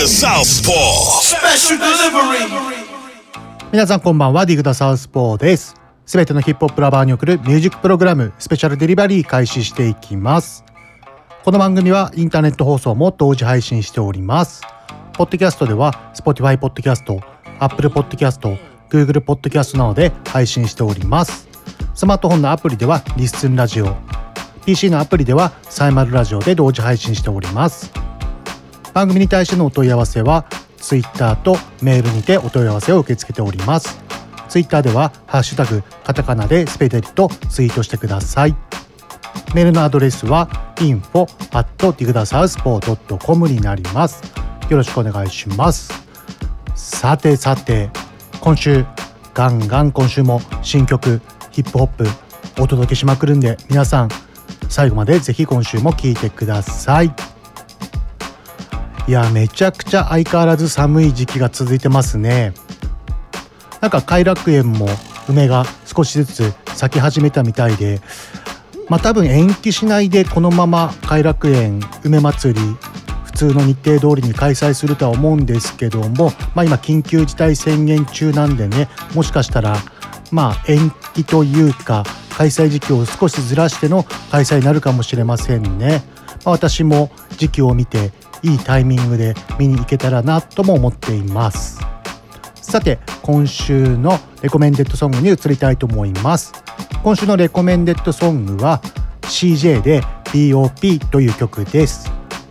The Southpaw. Special delivery. 皆さんこんばんはディグダサウスポーです。すべてのヒップホップラバーに送るミュージックプログラムスペシャルデリバリー開始していきます。この番組はインターネット放送も同時配信しております。ポッドキャストでは Spotify ポッドキャスト Apple ポッドキャスト Google ポッドキャストなどで配信しております。スマートフォンのアプリではリッスンラジオ PC のアプリではサイマルラジオで同時配信しております番組に対してのお問い合わせは Twitter とメールにてお問い合わせを受け付けております。Twitter ではハッシュタグカタカナでスペデリとツイートしてください。メールのアドレスは info at digdasouthpaw.com になります。よろしくお願いします。さてさて、今週ガンガン今週も新曲ヒップホップお届けしまくるんで皆さん最後までぜひ今週も聴いてください。いやめちゃくちゃ相変わらず寒い時期が続いてますねなんか偕楽園も梅が少しずつ咲き始めたみたいでまあ多分延期しないでこのまま偕楽園梅祭り普通の日程通りに開催するとは思うんですけどもまあ今緊急事態宣言中なんでねもしかしたらまあ延期というか開催時期を少しずらしての開催になるかもしれませんね。まあ私も時期を見ていいタイミングで見に行けたらなとも思っています。さて今週のレコメンデッドソングに移りたいと思います。今週のレコメンデッドソングは CJ で BOP という曲です。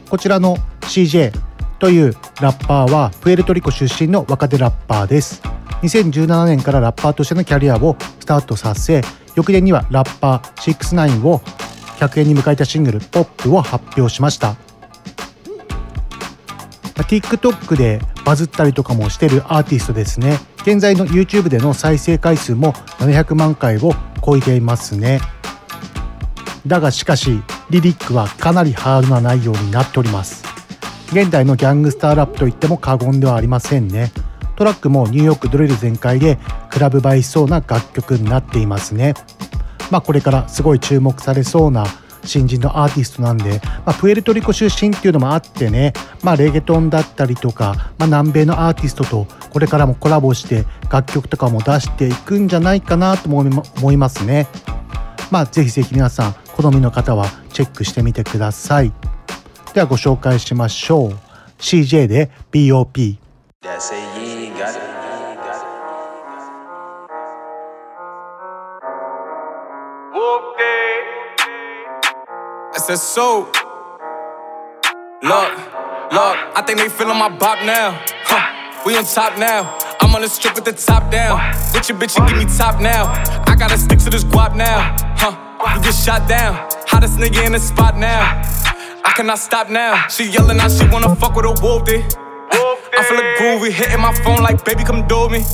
こちらの CJ というラッパーはプエルトリコ出身の若手ラッパーです。2017年からラッパーとしてのキャリアをスタートさせ翌年にはラッパー69を100円に迎えたシングル「POP」を発表しました。ま TikTok でバズったりとかもしてるアーティストですね。現在の YouTube での再生回数も700万回を超えていますね。だがしかしリリックはかなりハードな内容になっております。現代のギャングスターラップといっても過言ではありませんね。トラックもニューヨークドリル全開でクラブ映えしそうな楽曲になっていますね。まあこれからすごい注目されそうな新人のアーティストなんで、まあ、プエルトリコ出身っていうのもあってね、まあ、レゲトンだったりとか、まあ、南米のアーティストとこれからもコラボして楽曲とかも出していくんじゃないかなと思いま思いますね。まあ、ぜひぜひ皆さん好みの方はチェックしてみてください。ではご紹介しましょう。CJ で BOP。Said so. Look, look, I think they feeling my bop now. Huh, we on top now. I'm on the strip with the top down. With your bitch, you give me top now. I gotta stick to this guap now. Huh, you get shot down. Hottest nigga in the spot now. I cannot stop now. She yelling out, she wanna fuck with a wolf, dude. I feel a groovy, hitting my phone like, baby, come do me.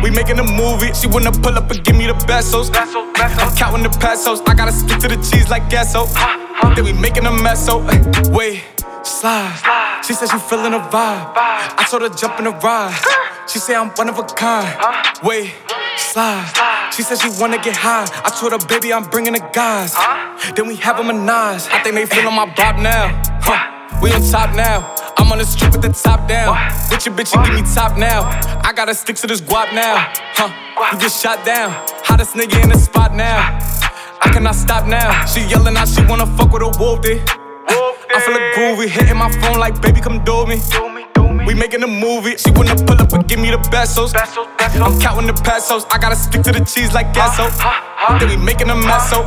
We making a movie. She wanna pull up and give me the pesos. I'm counting the pesos. I gotta stick to the cheese like Then we making a mess. So wait, slide. slide. She said she feeling a vibe. I told her jump in the ride. She say I'm one of a kind. Wait, slide. She said she wanna get high. I told her baby I'm bringing the guys. Then we have a menage. I think they feeling my bop now. Huh. We on top now. I'm on the strip with the top down. With your bitch, you give me top now. I gotta stick to this guap now. Huh? You get shot down. Hottest nigga in the spot now. I cannot stop now. She yelling out, she wanna fuck with a wolf, dude. I feel a groovy, hitting my phone like, baby, come do me. We making a movie. She wanna pull up and give me the pesos. I'm counting the pesos. I gotta stick to the cheese like queso. Then we making a mess. So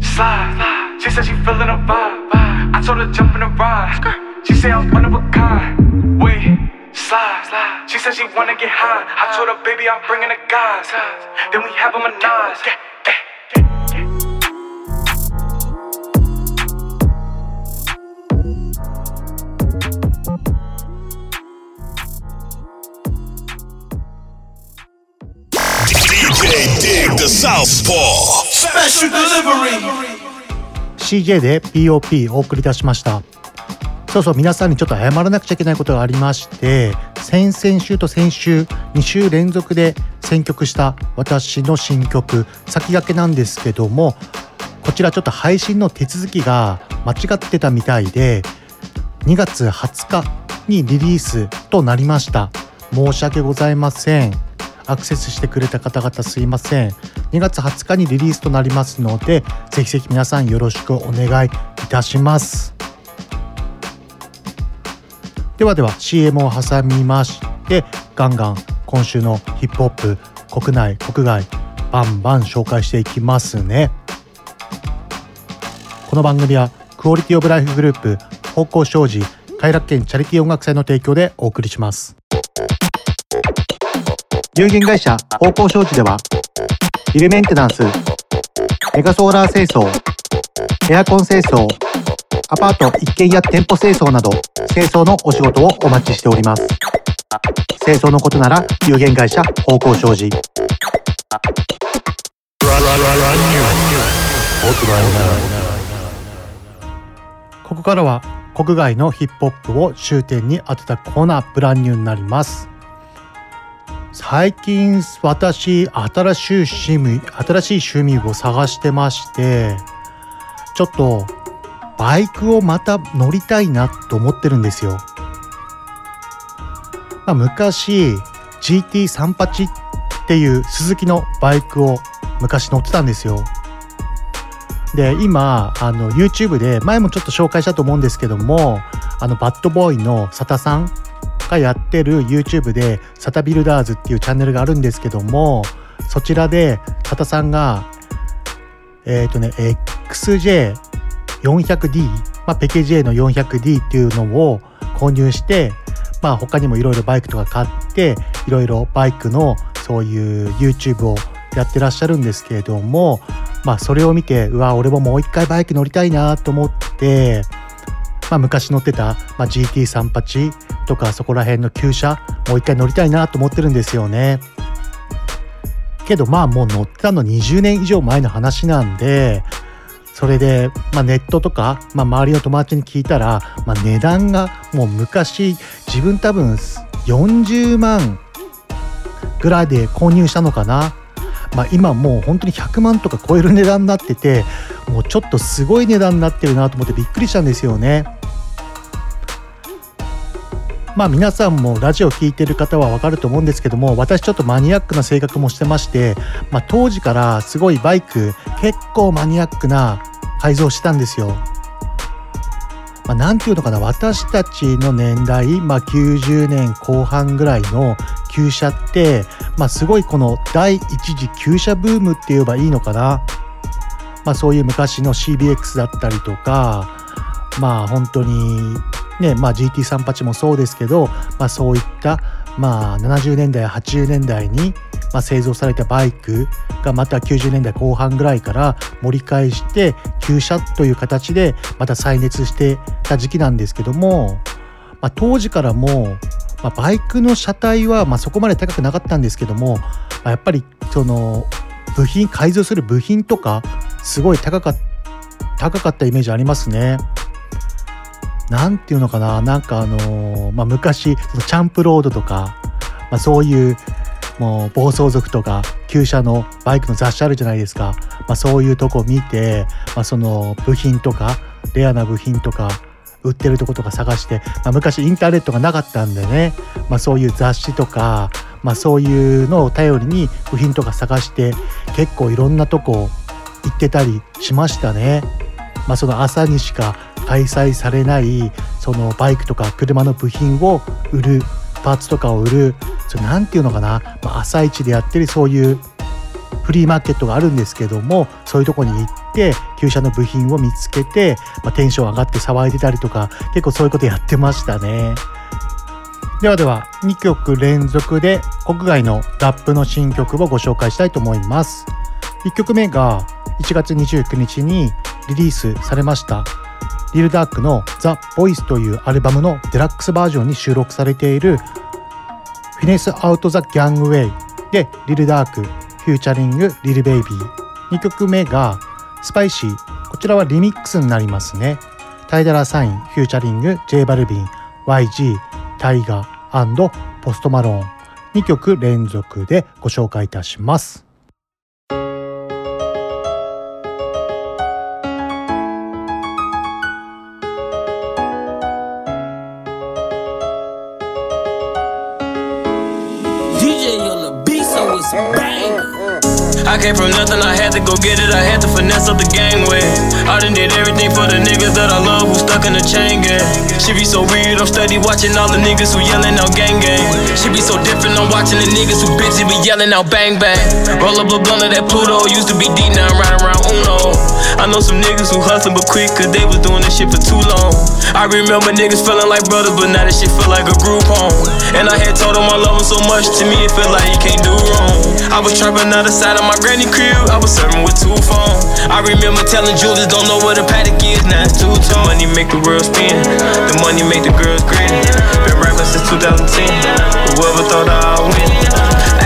slide. She said she feeling a vibe. I told her jump in the ride. She say I'm one of a kind. Wait, slide. She said she wanna get high. I told her baby I'm bringing the guys. Then we have a menage. CJ で POP をお送り出しました。そうそう皆さんにちょっと謝らなくちゃいけないことがありまして先々週と先週2週連続で選曲した私の新曲先駆けなんですけどもこちらちょっと配信の手続きが間違ってたみたいで2月20日にリリースとなりました。申し訳ございません。アクセスしてくれた方々すいません。2月20日にリリースとなりますのでぜひぜひ皆さんよろしくお願いいたします。ではでは CM を挟みましてガンガン今週のヒップホップ国内国外バンバン紹介していきますね。この番組はクオリティオブライフグループ方向障子快楽県チャリティー音楽祭の提供でお送りします。有限会社方向障子ではビルメンテナンスメガソーラー清掃エアコン清掃アパート一軒家店舗清掃など清掃のお仕事をお待ちしております。清掃のことなら有限会社方向障子ここからは国外のヒップホップを終点に当てたコーナーブランニューになります。最近私新しい趣味新しい趣味を探してましてちょっとバイクをまた乗りたいなと思ってるんですよ、まあ、昔 GT38 っていうスズキのバイクを昔乗ってたんですよ。で今あの YouTube で前もちょっと紹介したと思うんですけどもあのバッドボーイのサタさんがやってる YouTube でサタビルダーズっていうチャンネルがあるんですけどもそちらでサタさんがえっ、ー、とね XJ 400D、まあ、ペケ J の 400D っていうのを購入してまあ他にもいろいろバイクとか買っていろいろバイクのそういう YouTube をやってらっしゃるんですけれどもまあそれを見てうわ俺ももう一回バイク乗りたいなと思ってまあ、昔乗ってた、まあ、GT38 とかそこら辺の旧車もう一回乗りたいなと思ってるんですよね。けどまあもう乗ってたの20年以上前の話なんでそれで、まあ、ネットとか、まあ、周りの友達に聞いたら、まあ、値段がもう昔自分多分40万ぐらいで購入したのかな。まあ、今もう本当に100万とか超える値段になっててもうちょっとすごい値段になってるなと思ってびっくりしたんですよね。まあ皆さんもラジオ聴いてる方はわかると思うんですけども私ちょっとマニアックな性格もしてまして、まあ、当時からすごいバイク結構マニアックな改造してたんですよ。まあ、なんていうのかな私たちの年代、まあ、90年後半ぐらいの旧車って、まあ、すごいこの第一次旧車ブームって言えばいいのかな、まあ、そういう昔の CBX だったりとかまあ本当にね、まあ、GT38 もそうですけど、まあ、そういった、まあ、70年代80年代に、まあ、製造されたバイクがまた90年代後半ぐらいから盛り返して旧車という形でまた再熱してた時期なんですけども、まあ、当時からもまあ、バイクの車体はまそこまで高くなかったんですけども、まあ、やっぱりその部品改造する部品とかすごい高か高かったイメージありますね。何ていうのかな？なんかあの、まあ、昔そのチャンプロードとか、まあ、そういうもう暴走族とか旧車のバイクの雑誌あるじゃないですか、まあ、そういうとこ見て、まあ、その部品とかレアな部品とか売ってるとことか探して、まあ、昔インターネットがなかったんでね、まあ、そういう雑誌とか、まあ、そういうのを頼りに部品とか探して結構いろんなとこ行ってたりしましたね。まあ、その朝にしか開催されないそのバイクとか車の部品を売るパーツとかを売るそれなんていうのかな、まあ、朝一でやってるそういうフリーマーケットがあるんですけどもそういうとこに行って旧車の部品を見つけて、まあ、テンション上がって騒いでたりとか結構そういうことやってましたね。ではでは2曲連続で国外のラップの新曲をご紹介したいと思います。1曲目が1月29日にリリースされました Lil Durk の「The Voice」というアルバムのデラックスバージョンに収録されている「 Finesse Out The Gang Way」で Lil Durk featuring Lil Baby 2曲目がスパイシーこちらはリミックスになりますね。タイダラサインフューチャリング J バルビン YG タイガーポストマローン2曲連続でご紹介いたします。I came from nothing, I had to go get it, I had to finesse up the gangway. I done did everything for the niggas that I love who stuck in the chain gang. She be so weird, I'm steady watching all the niggas who yelling out gang gang. She be so different, I'm watching the niggas who busy be yelling out bang bang. Roll up a blunt of that Pluto, used to be D, now I'm riding around Uno. I know some niggas who hustling but quick, cause they was doing this shit for too long. I remember niggas feeling like brothers, but now this shit feel like a group home. And I had told them I love them so much, to me it feel like you can't do wrong. I was trapping out the side of my granny crib, I was serving with two phones. I remember telling Julius, don't know what the paddock is, now it's two tone. Money make the world spin, the money make the girls grin. Been rapping since 2010, whoever thought I'd win.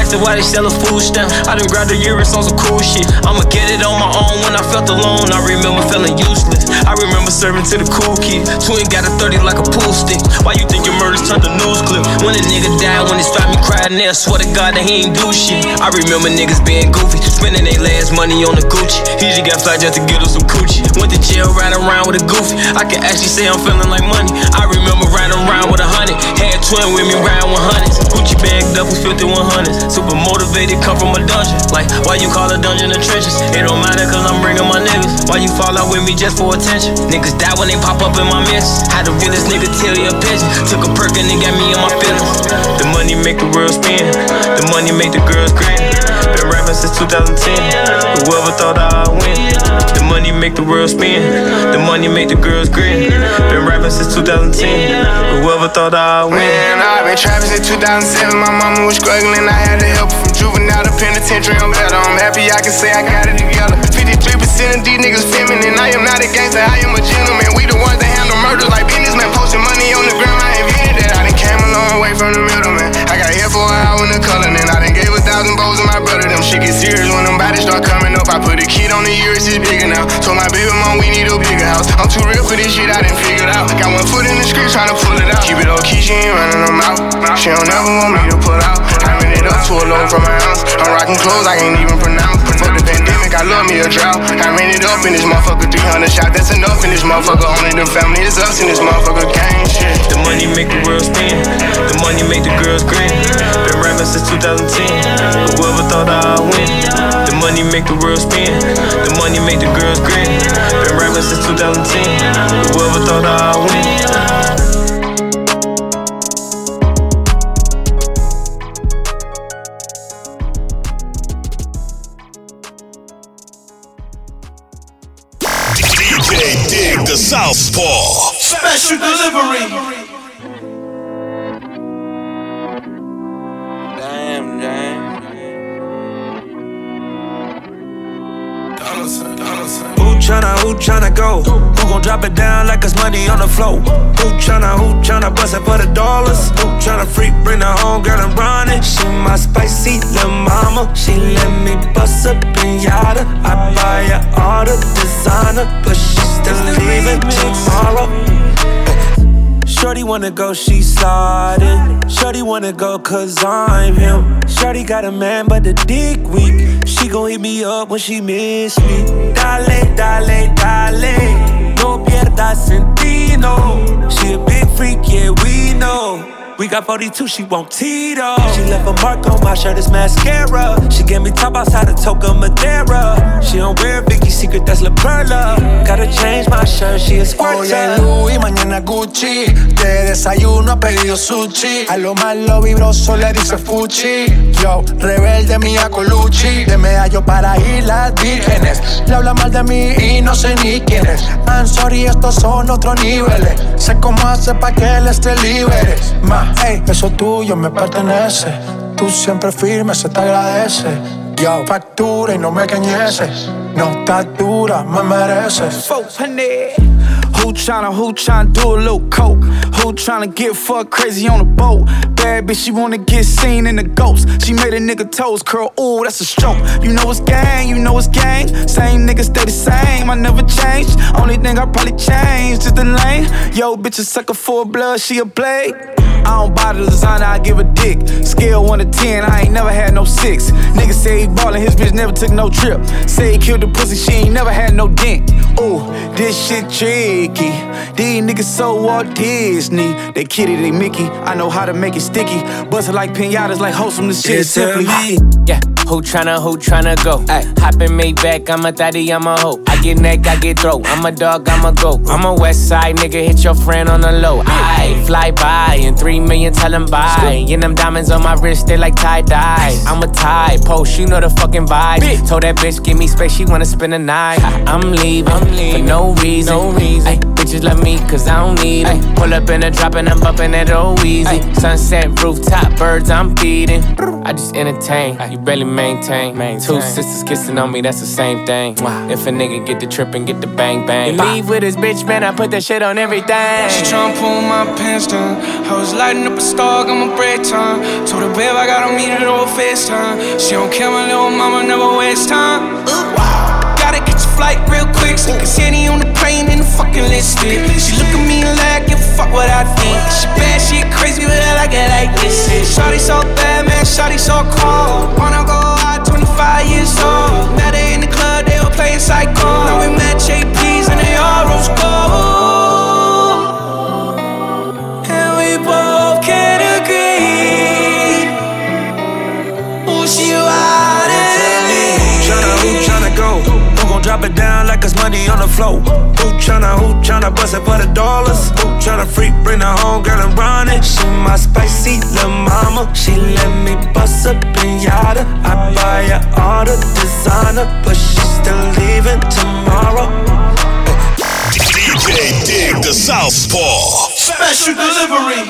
Asked why they sell a food stamp. I done grabbed the Urus on some cool shit. I'ma get it on my own when I felt alone. I remember feeling useless. I remember serving to the cool kid. Twin got a 30 like a pool stick. Why you think your murders turned to news clip? When a nigga died, when they stopped me crying there, swear to God that he ain't do shit. I remember niggas being goofy, spending their last money on the Gucci. He just got fly just to get us some coochie. Went to jail riding around with a goofy. I can actually say I'm feeling like money. I remember riding around with a hundred. Had twin with me riding with hundreds. Gucci bagged up with 5100s. Super motivated, come from a dungeon. Like, why you call a dungeon the trenches? It don't matter cause I'm bringing my niggas. Why you fall out with me just for attention? Niggas die when they pop up in my mess. How the realest nigga tell you a pigeon. Took a perk and it got me in my feelings. The money make the world spin. The money make the girls grin. Been rapping since 2010. Whoever thought I'd win. The money make the world spin. The money make the girls grin. Been rapping since 2010. Whoever thought I'd win. Man, I've been trapping since 2007. My mama was struggling. I had to help from juvenile to penitentiary. I'm better. I'm happy I can say I got it together. 53% of these niggas feminine. I am not a gangster. I am a gentleman. We the ones that handle murders like businessmen. Posting money on the ground. I invented that. I done came a long way from the middleman. I got here for an hour in the color. And I shit get serious when them bodies start coming up. I put a kid on the years, it's bigger now. Told my baby mom we need a bigger house. I'm too real for this shit, I done figured out. Got one foot in the street trying to pull it out. Keep it low key, she ain't running them out. She don't ever want me to put out. Ran it up to a low from my house. I'm rocking clothes I can't even pronounce. Fuck the pandemic, I love me a drought. I ran it up in this motherfucker, 300 shots. That's enough in this motherfucker. Only the family is us in this motherfucker gang shit. The money make the world spin. The money make the girls grin. Been rapping since 2010. Whoever thought I'd win. The money make the world spin. The money make the girls grin. Been rapping since 2010. Whoever thought I'd win. Special delivery. Damn, damn. Who tryna, who tryna go? Who gon' drop it down like it's money on the floor? Who tryna, who tryna bust it for the dollars? Who tryna freak, bring the home girl and run it? She my spicy little mama. She let me bust a pinata. I buy her all the designer, but she still leaving tomorrow. Shorty wanna go, she sliding. Shorty wanna go, cause I'm him. Shorty got a man, but the dick weak. She gon' hit me up when she miss me. Dale, dale, dale. No pierdas sentido. She a big freak, yeah, we know. We got 42, she want Tito. She left a mark on my shirt, it's mascara. She gave me top outside of Toca Madera. She don't wear Vicky Secret, that's La Perla. Gotta change my shirt, she a Hoy es Louis, mañana Gucci. De desayuno ha pedido sushi. A lo malo vibroso le dice Fuchi. Yo, rebelde mía Colucci. De medallo para ir las vírgenes. Le habla mal de mí y no sé ni quién es. I'm sorry, estos son otros niveles. Sé cómo hace pa' que él esté libre. Ma, ey, eso tuyo me pertenece. Tú siempre firme, se te agradece. Yo, factura y no me cañeces. No estás dura, me mereces. 400. Who tryna, who tryna do a little coke? Who tryna get fucked crazy on a boat? bad bitch, she wanna get seen in the ghost. She made a nigga toes curl, ooh, that's a stroke. You know it's gang, you know it's gang. Same niggas stay the same, I never changed. Only thing I probably changed is the lane. Yo, bitch, a sucker for blood, she a blade. I don't buy the designer, I give a dick. Scale 1 to 10, I ain't never had no 6. Nigga say he ballin', his bitch never took no trip. Say he killed the pussy, she ain't never had no dent. Ooh, this shit tricky. These niggas so Walt Disney. They kitty, they Mickey. I know how to make it sticky. Bust it like pinatas, like hoes wholesome, this shit simply. Yeah, who tryna, who tryna go? Ay, hop in Maybach, I'm a thotty, I'm a hoe. I get neck, I get throat. I'm a dog, I'm a goat. I'm a west side nigga, hit your friend on the low. I fly by in three million, tell him bye. And them diamonds on my wrist, they like tie dye. I'm a tie post, you know the fucking vibe. Told that bitch, give me space, she wanna spend the night. I'm leaving, I'm leaving. for no reason. No reason. Ay, bitches love me, cause I don't need it. Pull up in a drop and I'm bumping it all easy. Sunset rooftop, birds I'm feeding. I just entertain, you barely maintain. Two sisters kissing on me, that's the same thing. If a nigga get the trip and get the bang bang. And leave with his bitch, man, I put that shit on everything. She tryna pull my pants down. I was lighting up a star, got my break time. Told her, babe, I gotta meet her over FaceTime. She don't care, my little mama never waste time. Gotta catch a flight real quick. Can see any on the plane and the fucking listed. She look at me like, give a fuck what I think. She bad, she crazy, but I like it like this. Shawty so bad, man, shawty so cold. Floor? Who tryna, who tryna bust it for the dollars? Who tryna freak, bring the home girl and run it? She my spicy little mama. She let me bust a pinata. I buy her all the designer, but she still leaving tomorrow. DJ Dig the Southpaw. Special delivery.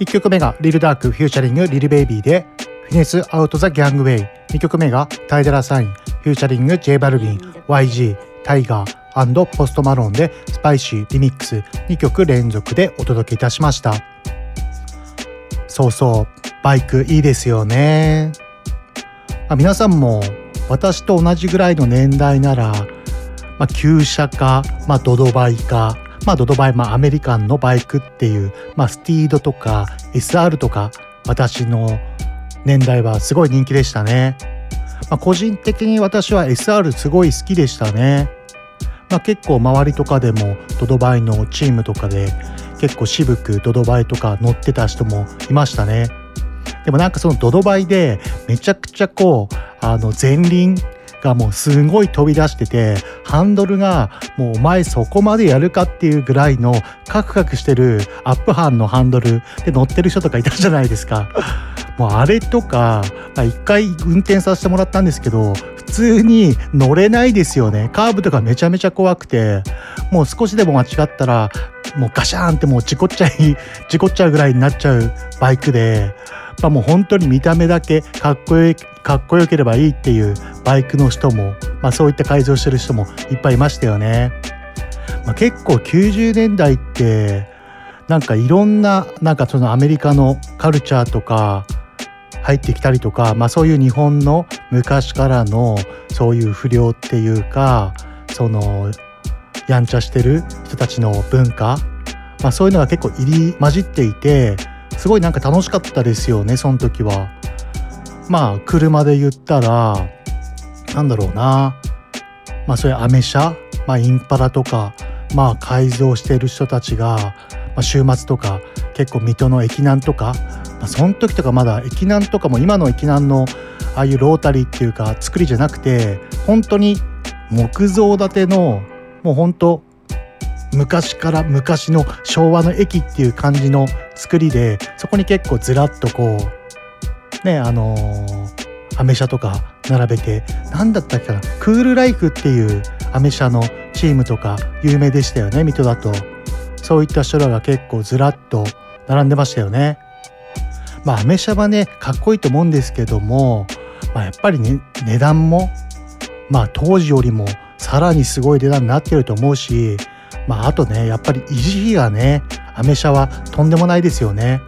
1曲目がリルダークフューチャリングリルベイビーでフィネスアウトザギャングウェイ2曲目がタイダラサインフューチャリング J バルビン YG タイガーポストマロンでスパイシーリミックス2曲連続でお届けいたしましたそうそうバイクいいですよね、あ、皆さんも私と同じぐらいの年代なら、まあ、旧車か、まあ、ドドバイかまあ、ドドバイ、まあ、アメリカンのバイクっていう、まあ、スティードとか SR とか私の年代はすごい人気でしたね。まあ、個人的に私は SR すごい好きでしたね。まあ、結構周りとかでもドドバイのチームとかで結構渋くドドバイとか乗ってた人もいましたね。でもなんかそのドドバイでめちゃくちゃこうあの前輪がもうすごい飛び出しててハンドルがもうお前そこまでやるかっていうぐらいのカクカクしてるアップハンのハンドルで乗ってる人とかいたじゃないですか。もうあれとかまあ一回運転させてもらったんですけど普通に乗れないですよね。カーブとかめちゃめちゃ怖くてもう少しでも間違ったらもうガシャーンってもう事故っちゃい事故っちゃうぐらいになっちゃうバイクで。まあ、もう本当に見た目だけかっこよいかっこよければいいっていうバイクの人も、まあ、そういった改造してる人もいっぱいいましたよね。まあ、結構90年代ってなんかいろんななんかそのアメリカのカルチャーとか入ってきたりとか、まあ、そういう日本の昔からのそういう不良っていうかそのやんちゃしてる人たちの文化、まあ、そういうのが結構入り混じっていてすごいなんか楽しかったですよねその時は。まあ車で言ったらなんだろうな。まあそういうアメ車、まあ、インパラとかまあ改造してる人たちが、まあ、週末とか結構水戸の駅南とか、まあ、その時とかまだ駅南とかも今の駅南のああいうロータリーっていうか作りじゃなくて本当に木造建てのもう本当昔から昔の昭和の駅っていう感じの作りでそこに結構ずらっとこうねあのー、アメ車とか並べて何だったっけかなクールライフっていうアメ車のチームとか有名でしたよね水戸だと。そういった人らが結構ずらっと並んでましたよね。まあアメ車はねかっこいいと思うんですけども、まあ、やっぱりね値段もまあ当時よりもさらにすごい値段になってると思うしまああとねやっぱり維持費がねアメ車はとんでもないですよね。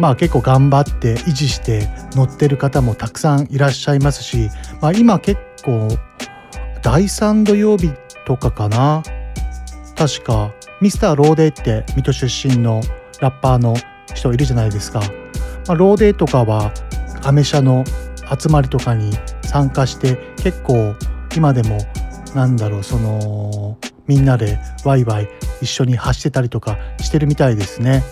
まあ結構頑張って維持して乗ってる方もたくさんいらっしゃいますし、まあ、今結構第3土曜日とかかな確かミスターローデーって水戸出身のラッパーの人いるじゃないですか、まあ、ローデーとかはアメ車の集まりとかに参加して結構今でもなんだろうそのみんなでワイワイ一緒に走ってたりとかしてるみたいですね。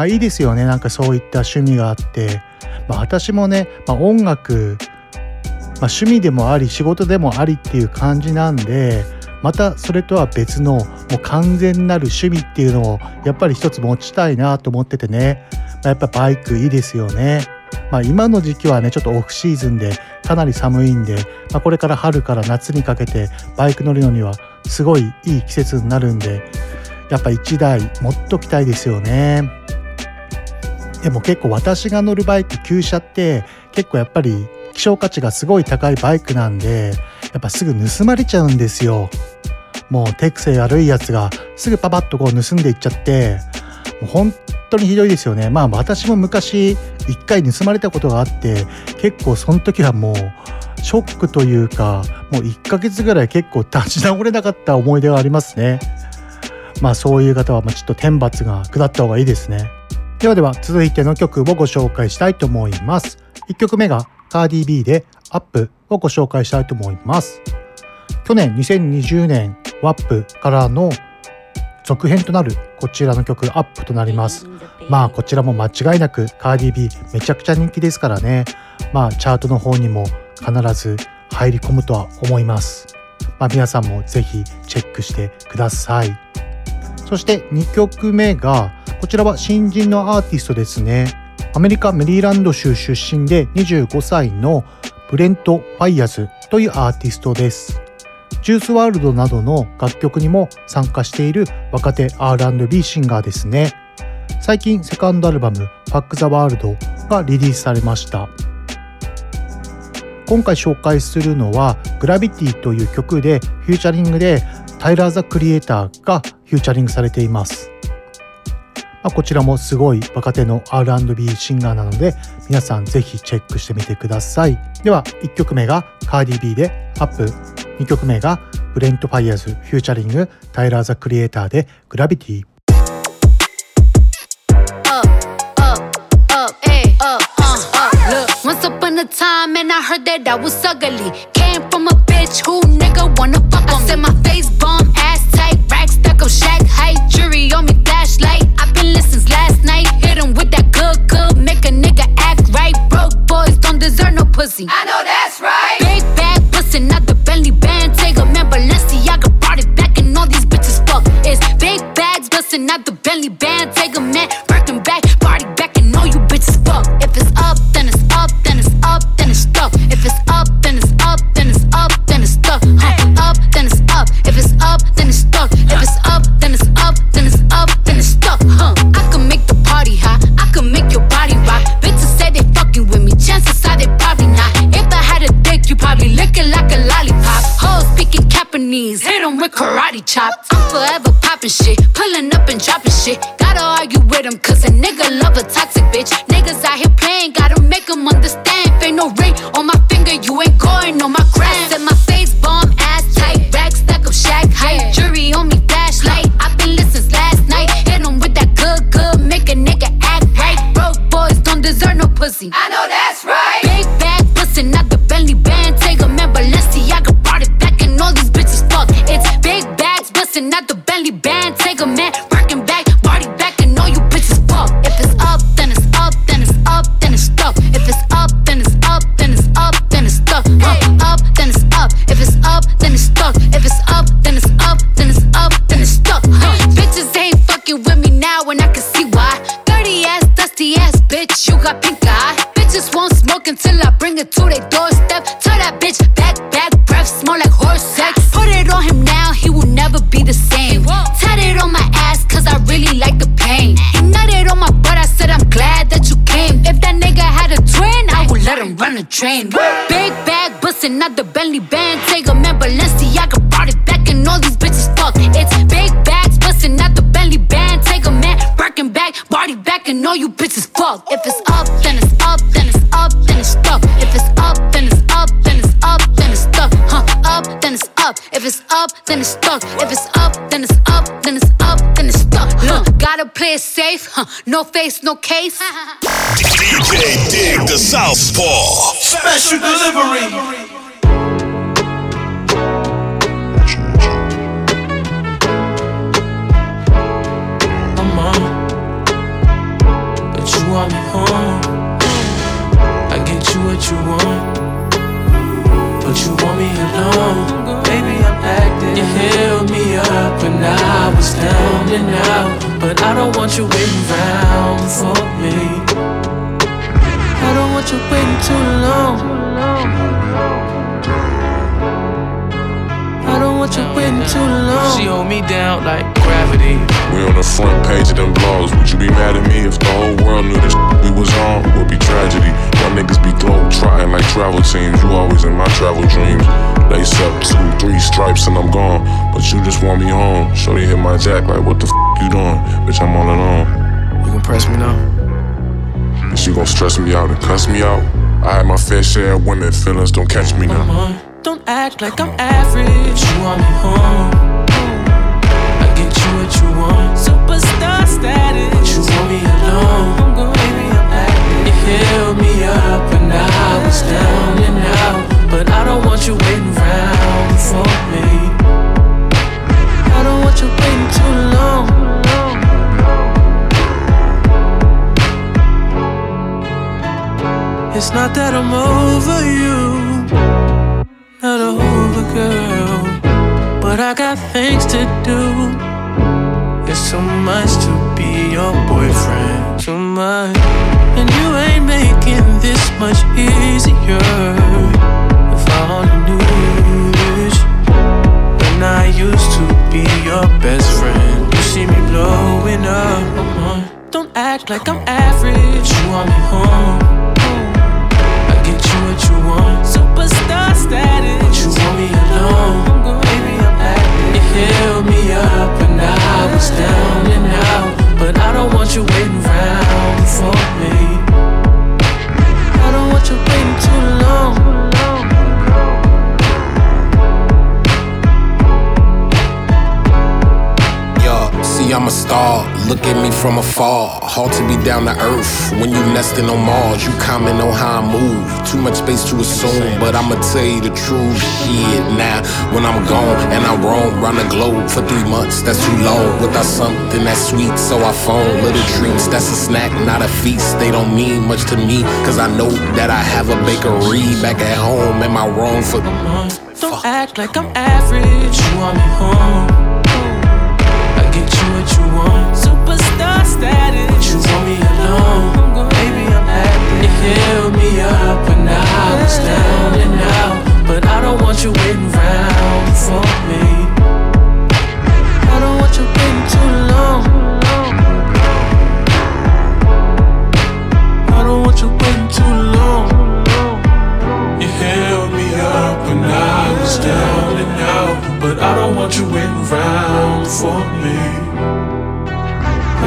まあ、いいですよねなんかそういった趣味があって、まあ、私もね、まあ、音楽、ま趣味でもあり仕事でもありっていう感じなんでまたそれとは別のもう完全なる趣味っていうのをやっぱり一つ持ちたいなと思っててね、まやっぱバイクいいですよね。まあ、今の時期はねちょっとオフシーズンでかなり寒いんで、まあ、これから春から夏にかけてバイク乗るのにはすごいいい季節になるんでやっぱ1台持っときたいですよね。でも結構私が乗るバイク旧車って結構やっぱり希少価値がすごい高いバイクなんでやっぱすぐ盗まれちゃうんですよ。もう手癖悪いやつがすぐパパッとこう盗んでいっちゃってもう本当にひどいですよね。まあ私も昔一回盗まれたことがあって結構その時はもうショックというかもう1ヶ月ぐらい結構立ち直れなかった思い出がありますね。まあそういう方はちょっと天罰が下った方がいいですね。ではでは続いての曲をご紹介したいと思います。1曲目がカーディ B でアップをご紹介したいと思います。去年2020年ワップからの続編となるこちらの曲アップとなりますまあこちらも間違いなくカーディビーめちゃくちゃ人気ですからねまあチャートの方にも必ず入り込むとは思いますまあ皆さんもぜひチェックしてくださいそして2曲目がこちらは新人のアーティストですねアメリカメリーランド州出身で25歳のブレント・ファイアズというアーティストですジュースワールドなどの楽曲にも参加している若手 R&B シンガーですね。最近セカンドアルバム「ファック・ザ・ワールド」がリリースされました。今回紹介するのは「グラビティ」という曲でフューチャリングでタイラー・ザ・クリエイターがフューチャリングされています。まあ、こちらもすごい若手の R&B シンガーなので皆さんぜひチェックしてみてください。では1曲目がカーディビーで「アップ」2曲目がブレント・ファイアーズフューチャリングタイラー・ザ・クリエイターでグラビティ Once upon a time, and I heard that I was ugly. Came from a bitch who nigga wanna fuck on me. I said my face bomb, ass tight, rack stuck up, shack height, jury on me, flashlight. Listening last night, hit him with that good, good, make a nigga act right. Broke boys don't deserve no pussy. I know that's right. Big bag bustin' not the Bentley band, take a man, Balenciaga brought it back, and all these bitches fuck. It's big bags bustin' not the Bentley band, take a man, Birkin back, party back, and all you bitches fuck. If it's up, then it's up, then it's up, then it's stuck. If it's up, then it's up, then it's up, then it's stuck. Huh. Up, then it's up. If it's up, then it's stuck. If it's up, then it's up, Japanese, hit 'em with karate chops. I'm forever popping shit, pulling up and dropping shit. Gotta argue with 'em, cause a nigga love a toxic bitch. Niggas out here playing, gotta make make 'em understand. No face, no case. DJ Dig the Southpaw. Special delivery. I'm but you want me home. I get you what you want, but you want me alone. Baby, I'm acting. You held me up when I was down and out, but I don't want you waiting around for me. I don't want you waiting too long. I don't want you waiting too long. She hold me down like gravity. We on the front page of them blogs. Would you be mad at me if the whole world knew this we was on? Would be tragedy. My niggas be globe trotting like travel teams. You always in my travel dreams. Lace up two, three stripes and I'm gone. But you just want me home. Shorty hit my jack like, what the f you doing? Bitch, I'm all alone. You gon' press me now? Is you gon' stress me out and cuss me out? I had my fair share of women, feelings don't catch me now. Don't act like I'm average. You want me home. I get you what you want. Superstar status. But you want me alone. Baby, I'm acting. You held me up when I was down and out. But I don't want you waiting around for me. Want you waiting too long. It's not that I'm over you not over, girl. But I got things to do. It's so much to be your boyfriend, too much. And you ain't making this much easier. If I only knew. When I used to be your best friend, you see me blowing up. Uh-huh. Don't act like I'm average. You want me home. I get you what you want. Superstar status. But you want me alone. Baby, I'm acting. You held me up from afar. Hard to be down to earth. When you nesting on Mars, you comment on how I move. Too much space to assume, but I'ma tell you the truth. Shit, now when I'm gone and I roam round the globe for three months, that's too long. Without something that's sweet, so I phone little treats. That's a snack, not a feast. They don't mean much to me, cause I know that I have a bakery back at home. Am I wrong for? Don't act like I'm average. You want me home. Status. You want me alone. Baby, I'm acting. You held me up when I was down and out. But I don't want you waiting around for me. I don't want you waiting too long. I don't want you waiting too long. You held me up when I was down and out. But I don't want you waiting around for me.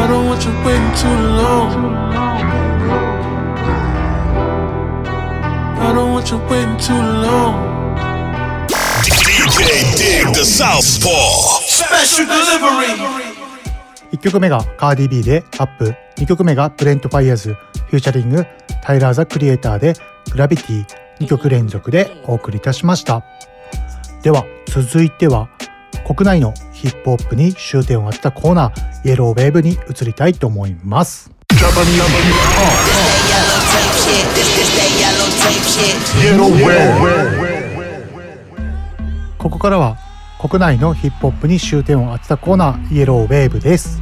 I don't want you waiting too long. I don't want you waiting too long. DJ Dig the Southpaw. Special delivery. 1曲目がカーディ B でアップ2曲目がブレント・ファイヤーズフューチャリングタイラー・ザ・クリエイターでグラビティ2曲連続でお送りいたしましたでは続いては国内のヒップホップに終点を当てたコーナーイエローウェーブに移りたいと思います。ここからは国内のヒップホップに終点を当てたコーナーイエローウェーブです。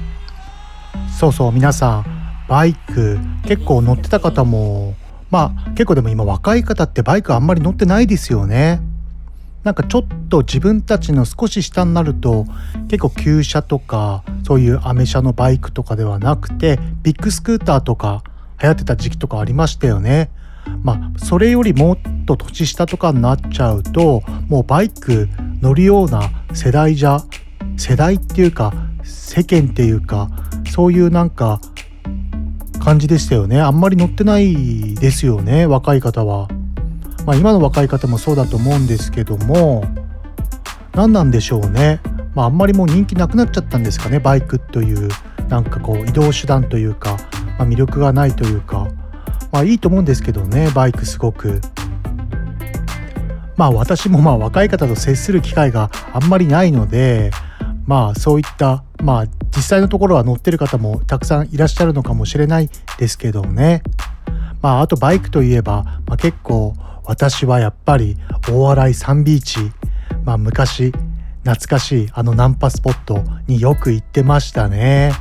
そうそう皆さんバイク結構乗ってた方もまあ結構でも今若い方ってバイクあんまり乗ってないですよねなんかちょっと自分たちの少し下になると結構旧車とかそういうアメ車のバイクとかではなくてビッグスクーターとか流行ってた時期とかありましたよね。まあそれよりもっと年下とかになっちゃうともうバイク乗るような世代じゃ世代っていうか世間っていうかそういうなんか感じでしたよねあんまり乗ってないですよね若い方は。まあ、今の若い方もそうだと思うんですけども何なんでしょうね、まあ、あんまりもう人気なくなっちゃったんですかねバイクというなんかこう移動手段というか、まあ、魅力がないというかまあいいと思うんですけどねバイクすごく。まあ私もまあ若い方と接する機会があんまりないのでまあそういったまあ実際のところは乗ってる方もたくさんいらっしゃるのかもしれないですけどね。まああとバイクといえば、まあ、結構私はやっぱり大洗サンビーチ、まあ昔懐かしいあのナンパスポットによく行ってましたね。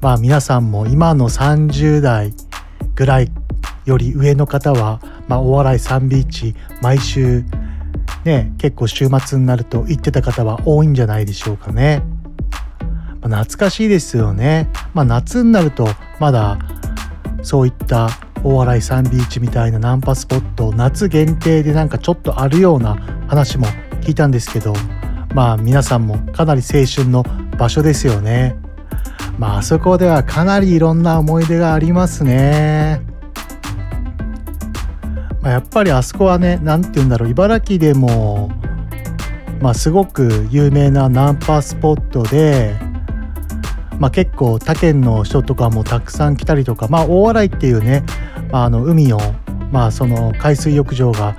まあ皆さんも今の30代ぐらいより上の方は、まあ、大洗サンビーチ毎週ね結構週末になると行ってた方は多いんじゃないでしょうかね。まあ、懐かしいですよね。まあ、夏になるとまだそういった大洗サンビーチみたいなナンパスポット夏限定でなんかちょっとあるような話も聞いたんですけどまあ皆さんもかなり青春の場所ですよね。まああそこではかなりいろんな思い出がありますね。まあ、やっぱりあそこはね何て言うんだろう茨城でもまあすごく有名なナンパスポットでまあ、結構他県の人とかもたくさん来たりとか、まあ、大洗っていうね、まあ、あの海の,、まあその海水浴場が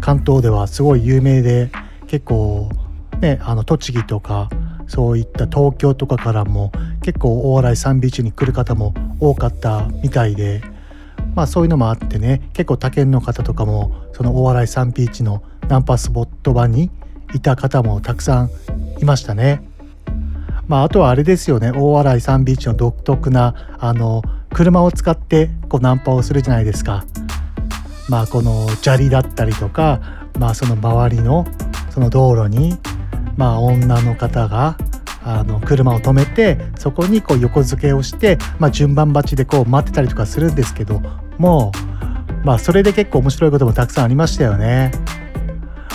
関東ではすごい有名で結構ねあの栃木とかそういった東京とかからも結構大洗サンビーチに来る方も多かったみたいで、まあ、そういうのもあってね結構他県の方とかもその大洗サンビーチのナンパスポット場にいた方もたくさんいましたね。まあ、あとはあれですよね大洗サンビーチの独特なあの車を使ってこうナンパをするじゃないですか。まあこの砂利だったりとか、まあ、その周りのその道路に、まあ、女の方があの車を止めてそこにこう横付けをして、まあ、順番待ちでこう待ってたりとかするんですけどもう、まあ、それで結構面白いこともたくさんありましたよね。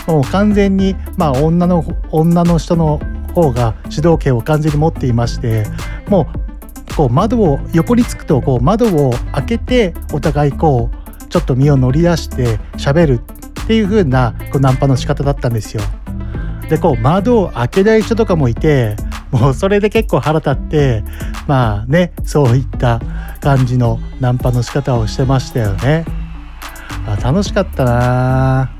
もう完全に、まあ、女の女の人の方が主導権を完全に持っていましてもうこう窓を横につくとこう窓を開けてお互いこうちょっと身を乗り出して喋るっていう風なこうナンパの仕方だったんですよ。でこう窓を開けない人とかもいてもうそれで結構腹立ってまあねそういった感じのナンパの仕方をしてましたよね。あ楽しかったな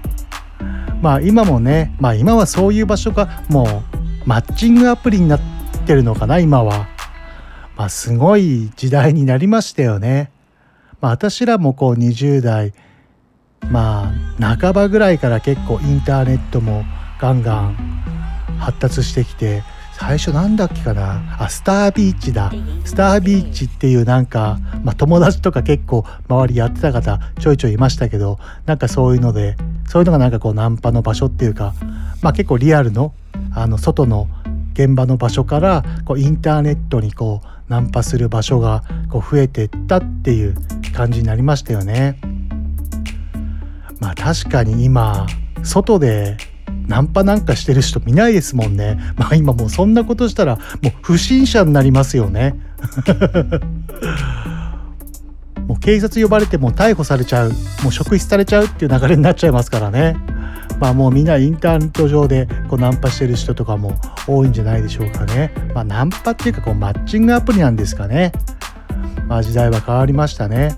まあ今もねまあ今はそういう場所がもうマッチングアプリになってるのかな今は。まあすごい時代になりましたよね。まあ私らもこう20代まあ半ばぐらいから結構インターネットもガンガン発達してきて最初なんだっけかなあスタービーチだスタービーチっていうなんか、まあ、友達とか結構周りやってた方ちょいちょいいましたけどなんかそういうのでそういうのがなんかこうナンパの場所っていうかまあ結構リアルのあの外の現場の場所からこうインターネットにこうナンパする場所がこう増えてったっていう感じになりましたよね。まあ確かに今外でナンパなんかしてる人見ないですもんね。まあ今もうそんなことしたらもう不審者になりますよね。もう警察呼ばれても逮捕されちゃうもう職質されちゃうっていう流れになっちゃいますからね。まあもうみんなインターネット上でこうナンパしてる人とかも多いんじゃないでしょうかね。まあナンパっていうかこうマッチングアプリなんですかね。まあ時代は変わりましたね。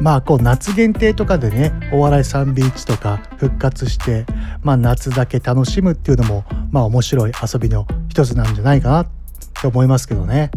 まあこう夏限定とかでね大洗サンビーチとか復活して、まあ、夏だけ楽しむっていうのもまあ面白い遊びの一つなんじゃないかなって思いますけどね。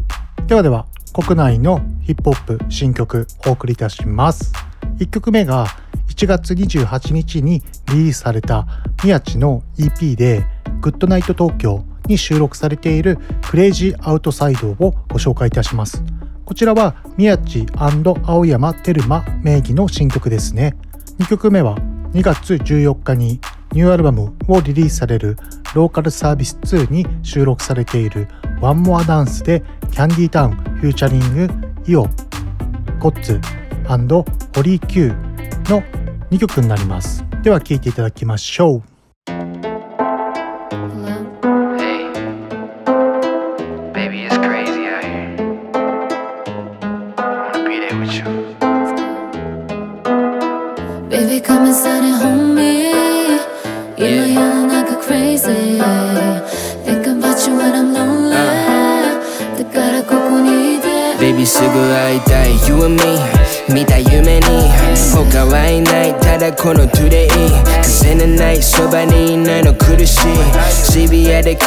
ではでは国内のヒップホップ新曲お送りいたします。1曲目が1月28日にリリースされた宮地の EP で「グッドナイト東京」に収録されている「クレイジーアウトサイド」をご紹介いたします。こちらは宮地青山テルマ名義の新曲ですね。2曲目は2月14日にニューアルバムをリリースされる Local Service 2に収録されている One More Dance でキャンディータウンフューチャリングイオゴッツホリー Q の2曲になります。では聴いていただきましょう。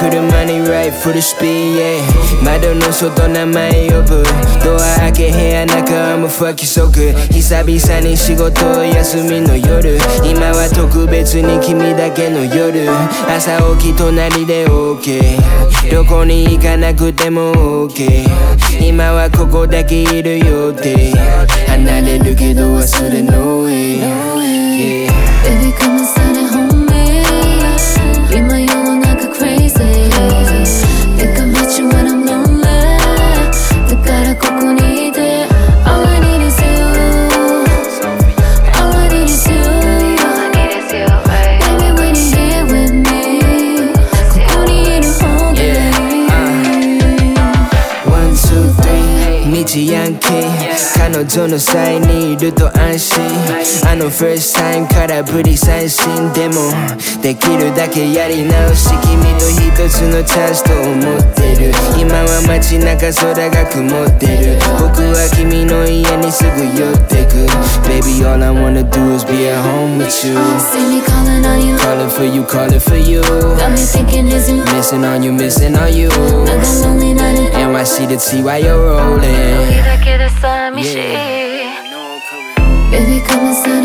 車に Ride full speed yeah. 窓の外名前呼ぶ。ドア開け部屋中はもう不規則久々に仕事休みの夜。今は特別に君だけの夜。朝起き隣で OK どこに行かなくても OK 今はここだけいる予定。離れるけど忘れ No way yeah. Baby come on ー彼女の際にいると安心あの first time からぶり三振でもできるだけやり直し君と一つのチャンスと思ってる今は街中空が曇ってる僕は君の家にすぐ寄ってく Baby all I wanna do is be at home with you See me calling on you. Calling for you, calling for you Got me thinking, is you? Missing on you, missing on you I got lonely night. NYC to T while you're rolling Baby, come inside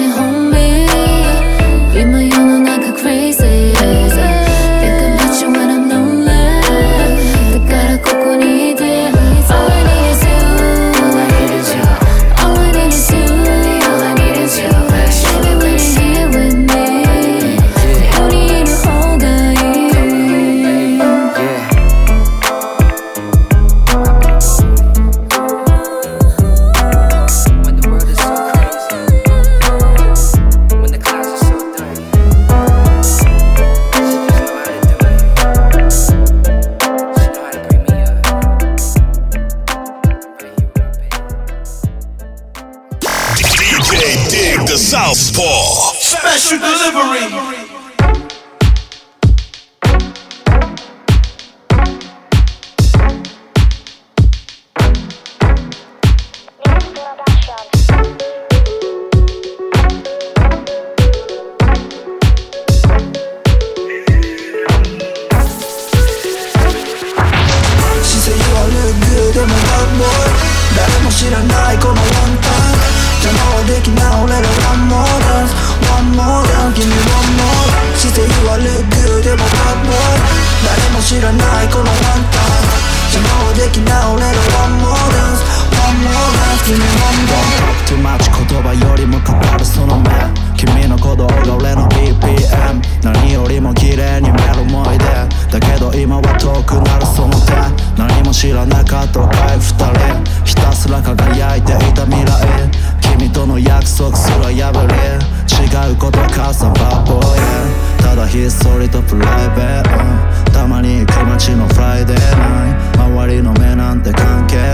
くなるその手何も知らなかった若い二人ひたすら輝いていた未来君との約束すら破り違うことかさバッボーただひっそりとプライベート。たまに行く街のフライデーナイト周りの目なんて関係な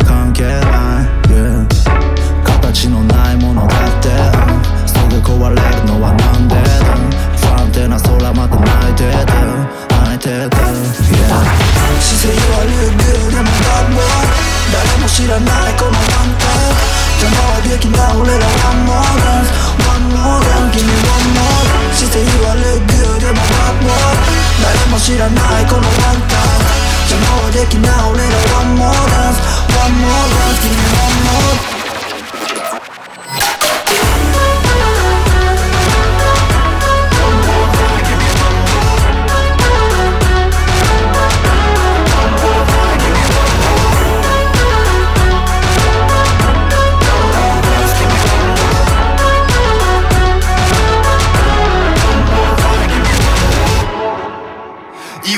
い関係ない yeah 形のないものだってすぐ壊れ。るのはなんでだ不安定な空まで泣いてて泣いてた、yeah、姿はリュービューでもダンボ誰も知らないこのワンタ段階邪魔はできない俺らワンモーダンスワンモーダンス君ワンモーダンス姿勢はリュービューでもダンボ誰も知らないこのワンタ段階邪魔はできない俺らワンモーダンスワンモーダンス君ワンモーダンス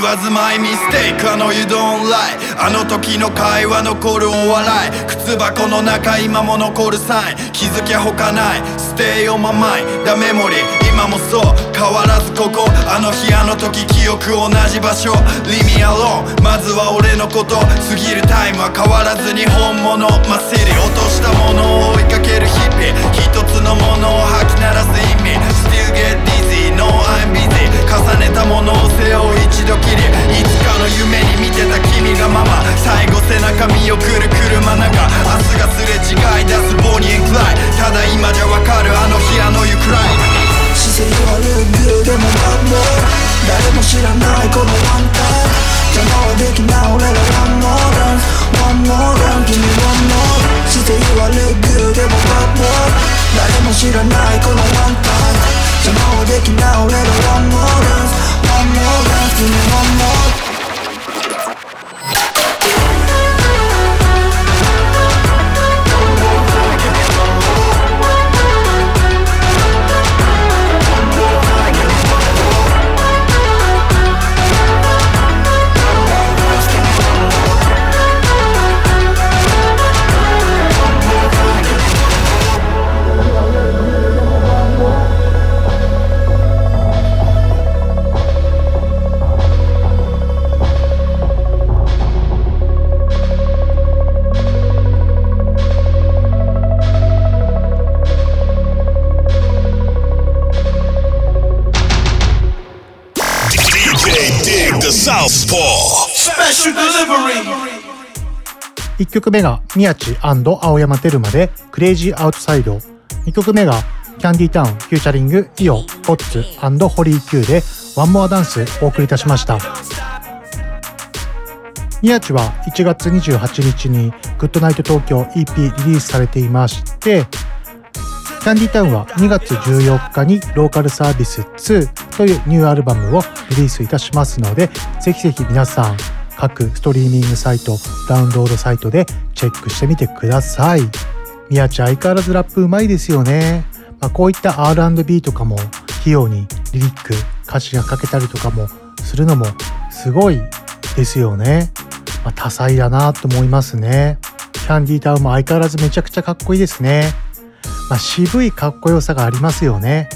was my mistake あの you don't lie あの時の会話残るお笑い。靴箱の中今も残るサイ。ン気づきゃ他ない。Stay on my mind ダメモリ。今もそう。変わらずここ。あの日あの時記憶同じ場所。Leave me alone まずは俺のこと。過ぎるタイムは変わらずに本物。まっせり落としたものを追いかける日々一つのものを吐き鳴らす意味。Still get dizzy No I'm busy 重ねたものを背負う一度きり。いつかの夢に見てた君がママ最後背中見送る車中明日がすれ曲目が宮地青山テルマで Crazy Outside。2曲目がキャンディータウンフューチャリングイオポッツホリー Q で One More Dance お送りいたしました。宮地は1月28日にグッドナイト東京 EP リリースされていまして KANDYTOWN は2月14日に Local Service 2というニューアルバムをリリースいたしますのでぜひぜひ皆さん各ストリーミングサイトダウンロードサイトでチェックしてみてください。宮地相変わらずラップうまいですよね、まあ、こういった R&B とかも器用にリリック歌詞が書けたりとかもするのもすごいですよね、まあ、多彩だなと思いますね。キャンディータウンも相変わらずめちゃくちゃかっこいいですね、まあ、渋いかっこよさがありますよね。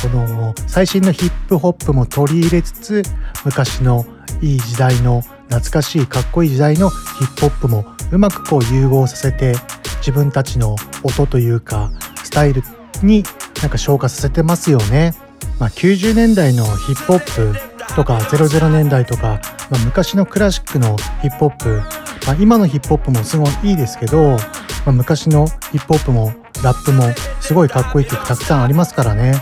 この最新のヒップホップも取り入れつつ昔のいい時代の懐かしいかっこいい時代のヒップホップもうまくこう融合させて自分たちの音というかスタイルになんか消化させてますよね。まあ、90年代のヒップホップとか00年代とか、まあ、昔のクラシックのヒップホップ、まあ、今のヒップホップもすごいいいですけど、ま、昔のヒップホップもラップもすごいかっこいい曲たくさんありますからね。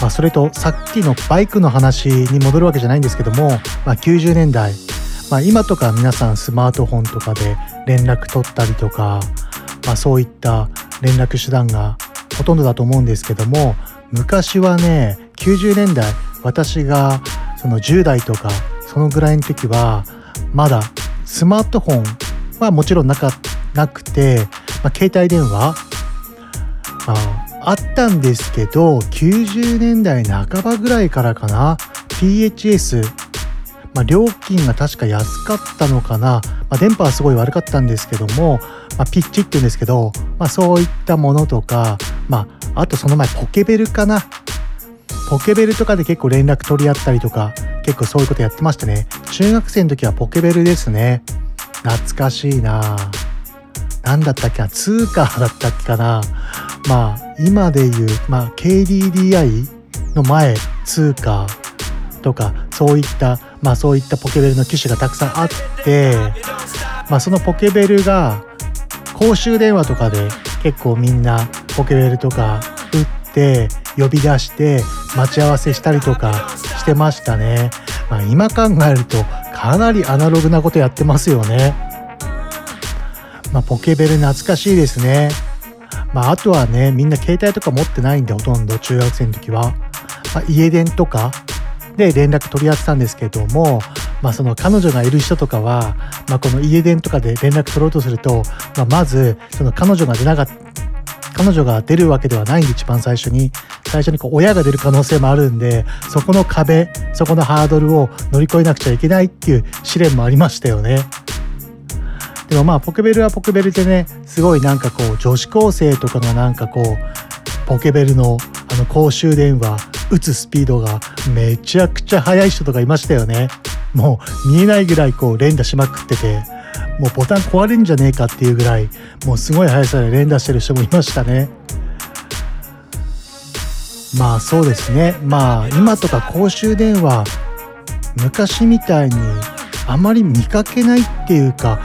まあ、それとさっきのバイクの話に戻るわけじゃないんですけども、まあ、90年代、まあ、今とか皆さんスマートフォンとかで連絡取ったりとか、まあ、そういった連絡手段がほとんどだと思うんですけども昔はね90年代私がその10代とかそのぐらいの時はまだスマートフォンはもちろんなかなくて、まあ、携帯電話、まあ、あったんですけど90年代半ばぐらいからかな PHS まあ、料金が確か安かったのかな、まあ、電波はすごい悪かったんですけども、まあ、ピッチって言うんですけど、まあ、そういったものとか、まあ、あとその前ポケベルかな。ポケベルとかで結構連絡取り合ったりとか結構そういうことやってましたね。中学生の時はポケベルですね。懐かしいな何だったっけな通貨だったっけかなまあ今でいう、まあ、KDDI の前通貨とかそういったまあそういったポケベルの機種がたくさんあってまあそのポケベルが公衆電話とかで結構みんなポケベルとか打って呼び出して待ち合わせしたりとかしてましたね。まあ、今考えるとかなりアナログなことやってますよね。まあ、ポケベル懐かしいですね。まあ、あとはね、みんな携帯とか持ってないんで、ほとんど中学生の時は。まあ、家電とかで連絡取り合ってたんですけども、まあ、その彼女がいる人とかは、まあ、この家電とかで連絡取ろうとすると、まあ、まず、その彼女が出なかった、彼女が出るわけではないんで一番最初に最初にこう親が出る可能性もあるんでそこの壁そこのハードルを乗り越えなくちゃいけないっていう試練もありましたよね。でもまあポケベルはポケベルでねすごいなんかこう女子高生とかのなんかこうポケベルのあの公衆電話打つスピードがめちゃくちゃ速い人とかいましたよね。もう見えないぐらいこう連打しまくっててもうボタン壊れんじゃねえかっていうぐらいもうすごい速さで連打してる人もいましたね。まあそうですねまあ今とか公衆電話昔みたいにあまり見かけないっていうか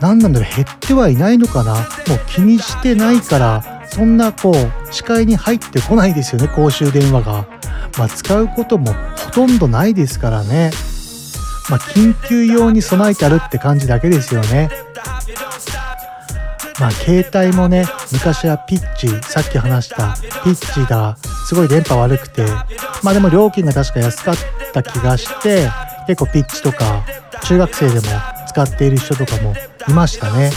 何なんだろう減ってはいないのかな？もう気にしてないからそんなこう視界に入ってこないですよね公衆電話が。まあ、使うこともほとんどないですからね。まあ、緊急用に備えてあるって感じだけですよね。まあ、携帯もね、昔はピッチ、さっき話したピッチがすごい電波悪くて、まあでも料金が確か安かった気がして、結構ピッチとか中学生でも使っている人とかもいましたね。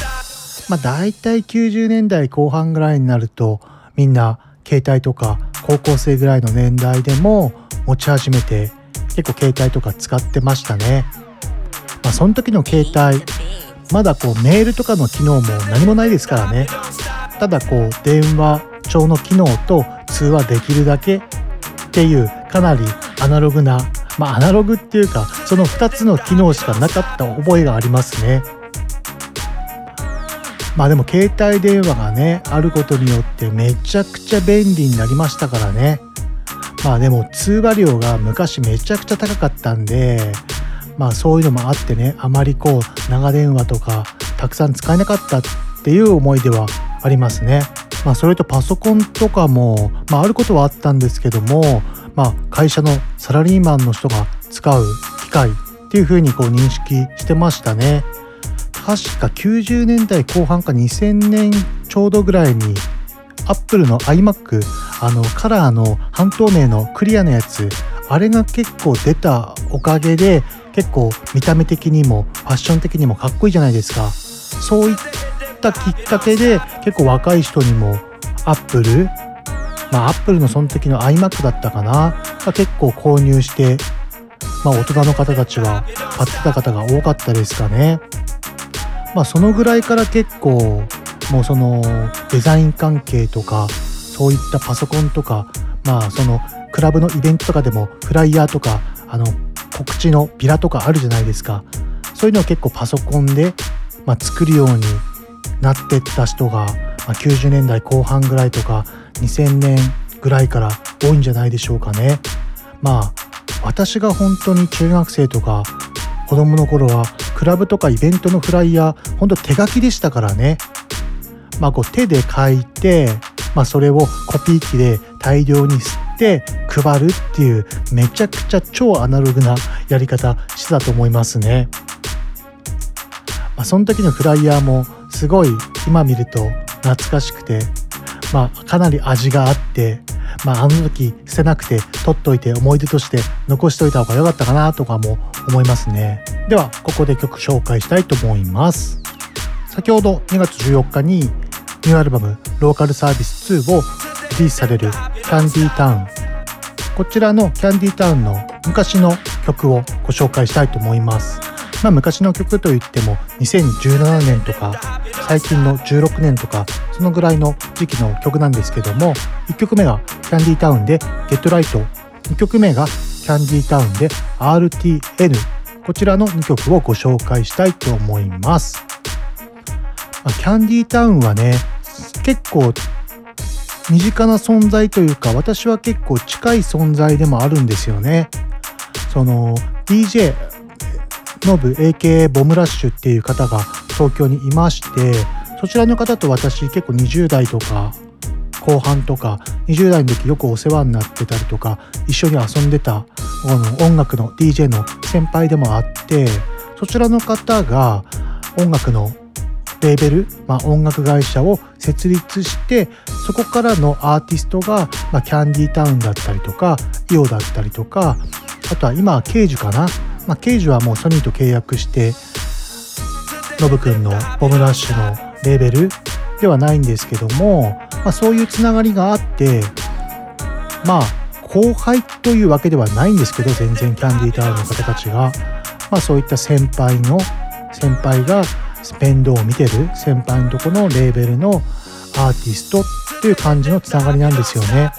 まあ大体90年代後半ぐらいになるとみんな携帯とか高校生ぐらいの年代でも持ち始めて結構携帯とか使ってましたね。まあその時の携帯まだこうメールとかの機能も何もないですからね。ただこう電話帳の機能と通話できるだけっていうかなりアナログなまあアナログっていうかその2つの機能しかなかった覚えがありますね。まあでも携帯電話がねあることによってめちゃくちゃ便利になりましたからねまあでも通話料が昔めちゃくちゃ高かったんでまあそういうのもあってねあまりこう長電話とかたくさん使えなかったっていう思い出はありますねまあそれとパソコンとかもまああることはあったんですけどもまあ会社のサラリーマンの人が使う機械っていう風にこう認識してましたね。確か90年代後半か2000年ちょうどぐらいにアップルの iMac あのカラーの半透明のクリアなやつあれが結構出たおかげで結構見た目的にもファッション的にもかっこいいじゃないですか。そういったきっかけで結構若い人にもアップルまあアップルのその時の iMac だったかなが結構購入してまあ大人の方たちは買ってた方が多かったですかね。まあそのぐらいから結構もうそのデザイン関係とかそういったパソコンとかまあそのクラブのイベントとかでもフライヤーとかあの告知のビラとかあるじゃないですかそういうのを結構パソコンで、まあ、作るようになってった人が、まあ、90年代後半ぐらいとか2000年ぐらいから多いんじゃないでしょうかねまあ私が本当に中学生とか子供の頃はクラブとかイベントのフライヤーほんと手書きでしたからねまあこう手で書いて、まあ、それをコピー機で大量に吸って配るっていうめちゃくちゃ超アナログなやり方してたと思いますね。まあ、その時のフライヤーもすごい今見ると懐かしくて、まあ、かなり味があって、まあ、あの時捨てなくて取っといて思い出として残しといた方が良かったかなとかも思いますね。では、ここで曲紹介したいと思います。先ほど2月14日にニューアルバムローカルサービス2をリリースされるキャンディータウン。こちらのキャンディータウンの昔の曲をご紹介したいと思います。まあ昔の曲といっても2017年とか最近の16年とかそのぐらいの時期の曲なんですけども1曲目がキャンディータウンで Get Right 2曲目がキャンディータウンで RTN こちらの2曲をご紹介したいと思います。まあ、キャンディータウンはね結構身近な存在というか私は結構近い存在でもあるんですよね。その DJ ノブ AKA ボムラッシュっていう方が東京にいましてそちらの方と私結構20代とか後半とか20代の時よくお世話になってたりとか一緒に遊んでたの音楽の DJ の先輩でもあってそちらの方が音楽のレーベル、まあ、音楽会社を設立してそこからのアーティストが、まあ、キャンディータウンだったりとかイオだったりとかあとは今はケージかな、まあ、ケージはもうソニーと契約してノブくんのボムラッシュのレーベルではないんですけども、まあ、そういうつながりがあってまあ後輩というわけではないんですけど全然キャンディータウンの方たちが、まあ、そういった先輩の先輩が面倒を見てる先輩のとこのレーベルのアーティストっていう感じのつながりなんですよね。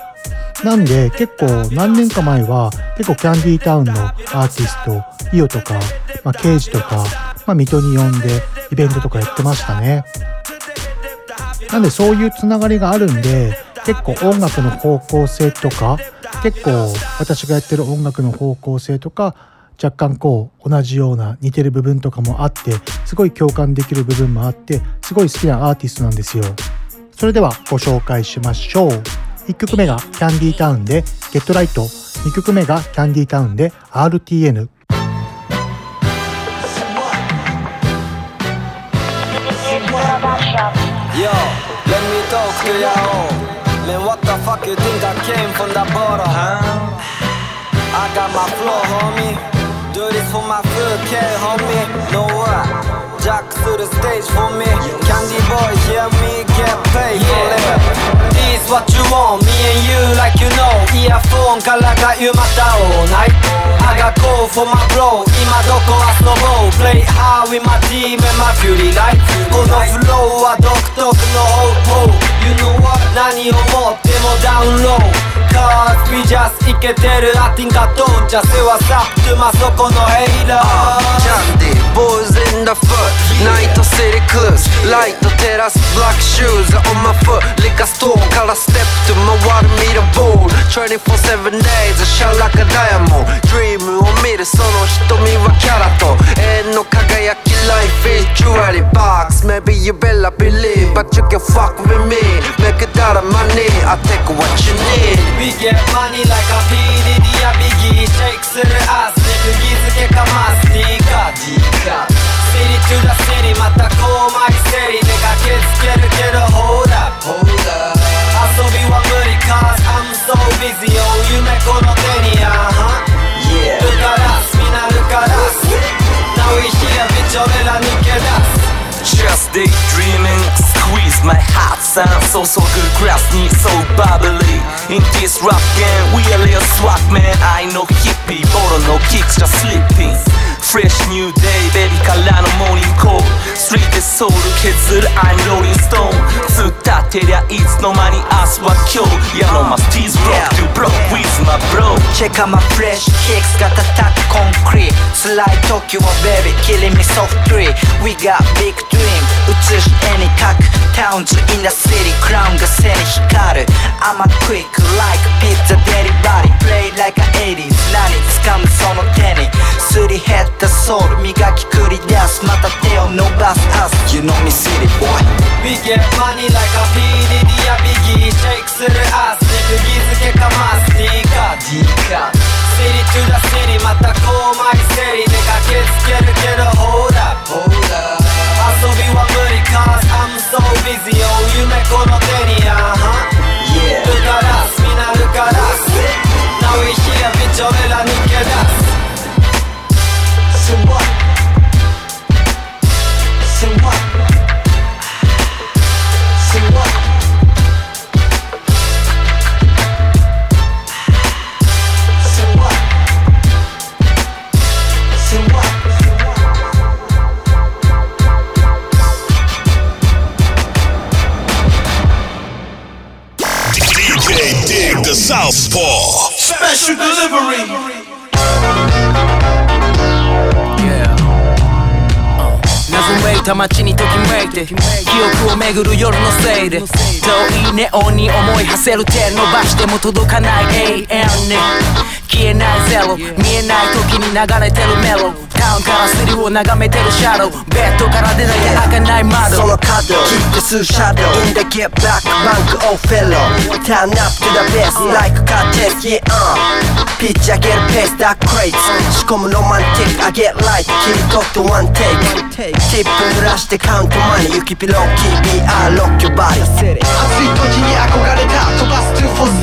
なんで結構何年か前は結構キャンディータウンのアーティストイオとか、まあ、ケイジとか、まあ、水戸に呼んでイベントとかやってましたね。なんでそういうつながりがあるんで結構音楽の方向性とか結構私がやってる音楽の方向性とか若干こう同じような似てる部分とかもあってすごい共感できる部分もあってすごい好きなアーティストなんですよ。それではご紹介しましょう。1曲目がキャンディータウンでゲットライト2曲目がキャンディータウンで RTNYOLE me talk to y'all. Man, what the fuck you think I came from the bottom? Huh? I got my flow, homie. Do this for my full care, homie. No what? Jack to the stage for me. Candy boy, hear me get paid for it. This what you want, me and you like you know. Earphone からが湯また all night. I got go for my bro. 今どこ遊ぼう Play hard with my team and my fury life. このフローは独特の方法 You know what? 何を持ってもダウンロード Cause we just イケてるアティンが到着せわさとまそこのヘイラー Candy, boys in the foot Night city clubs Light 照らす black shoes on my foot Liquor store から step to 回るミラボール Training for seven days シャラカダイヤモン Dream を見るその瞳はキャラと永遠の輝き Life is jewelry box Maybe you better believe But you can fuck with me Make it out of money I take what you need We get money like a P ディディやビギーシェイクするアスで釘付けかますディーカディーカ City to the city またこうマイセリ で駆けつけるけど Hold up Hold up 遊びは無理 Cause I'm so busy よ夢この手にあは Yeah ルカラスみんなルカラス Now we here bitch俺ら抜け出す Just daydreaming, squeeze my heart sound so so good, grass me so bubbly. In this rap game, we a little swag man. I know hippie, but no kicks, just sleeping. Fresh new day, baby, からのモーニングコール Street でソウル削る I'm rolling stone 突っ立てりゃいつの間に明日は今日 Yeah, no, my steez rock to block with my bro Check out my fresh kicks が叩くコンクリートスライド時は baby killing me softly We got big dream 映し絵に描く Towns in the city クラウンが背に光る I'm a quick like pizza delivery Play like a 80s 何掴むその手にすり減ったソウル磨き繰り出すまた手を伸ばす Us You know me city boy We get money like a P ディディやビギーシェイクするアスで釘付けかますディーカディーカ City to the city またこうマイセリで駆けつけるけど Hold up Hold up Cause I'm so busy よ夢この手にあは巡る夜のせいで。ネオンに思い馳せる手伸ばしても届かない永遠に消えないゼロ。見えない時に流れてるメロタウンからスリを眺めてるシャドウ。ベッドから出なきゃ開かない窓その角 Keep the suit shadow In the get back bank of fellow Turn up to the best like cartel Yeah uh ピッチ上げるペースダーククレイツ仕込むロマンティック I get light 切り取ってワンテイクチップ濡らしてカウントマネー。You keep it low key BR lock your body 暑い時に憧れた飛ばす246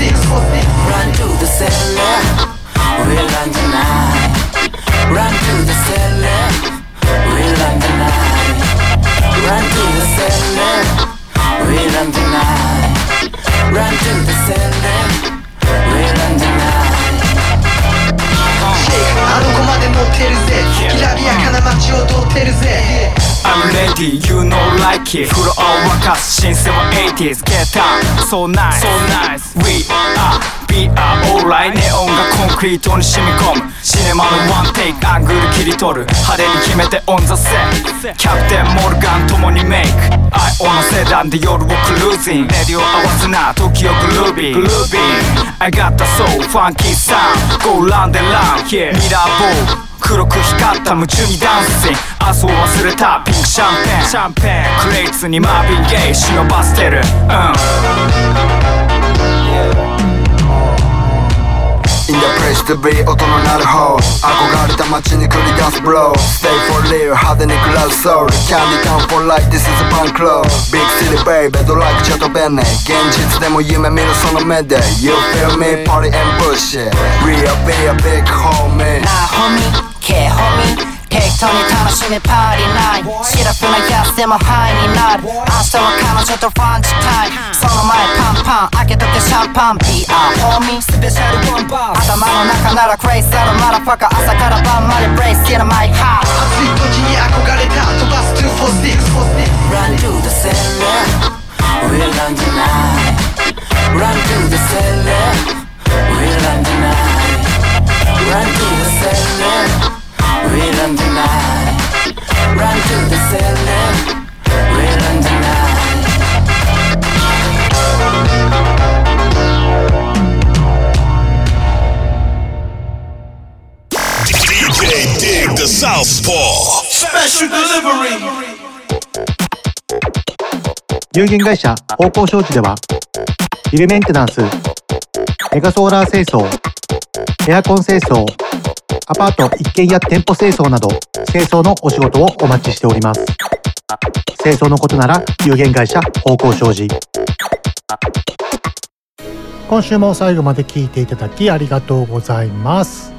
持ってるぜ。きらびやかな街を通ってるぜ、80 You know like it. フロアを沸かす新鮮は 80s Get down. So nice. So nice. We are We are alright. ネオンがコンクリートに染み込む。シネマのワンテイクアングル切り取る。派手に決めてオンザセキャプテンモルガン共にメイク愛オのセダンで夜をクルーズンレディオ合わずな。時をグルービーグルービー I got the soul funky sound Go round and round. Yeah. ミラーボール黒く光った夢中にダンスン明日を忘れたピンクシャンペンシャン。ペンクレイツにマービン・ゲイ忍ばせてる。うん。In the place to be 音の鳴る方憧れた街に繰り出す bro Stay for real 派手にクラウソウル Candy town for life this is a punk club Big city baby ドラッグチャトベンネ現実でも夢見るその目で You feel me party and push it Real be a big homie なあ homie K homie 適当に楽しみパーティーナイトシラフなやつでもハイになる。明日は彼女とファンチタイム。その前パンパン開けとけシャンパン。Be a homie スペシャルワンバー頭の中ならクレイスあるマラファカ朝から晩までブレイス in my heart 暑い時に憧れた飛ばす246 Run to the cellar We'll run tonight Run to the cellar We'll run tonight Run to the cellar 有限会社方向商事ではビルメンテナンスメガソーラー清掃エアコン清掃アパート一軒や店舗清掃など清掃のお仕事をお待ちしております。清掃のことなら有限会社方向商事。今週も最後まで聞いていただきありがとうございます、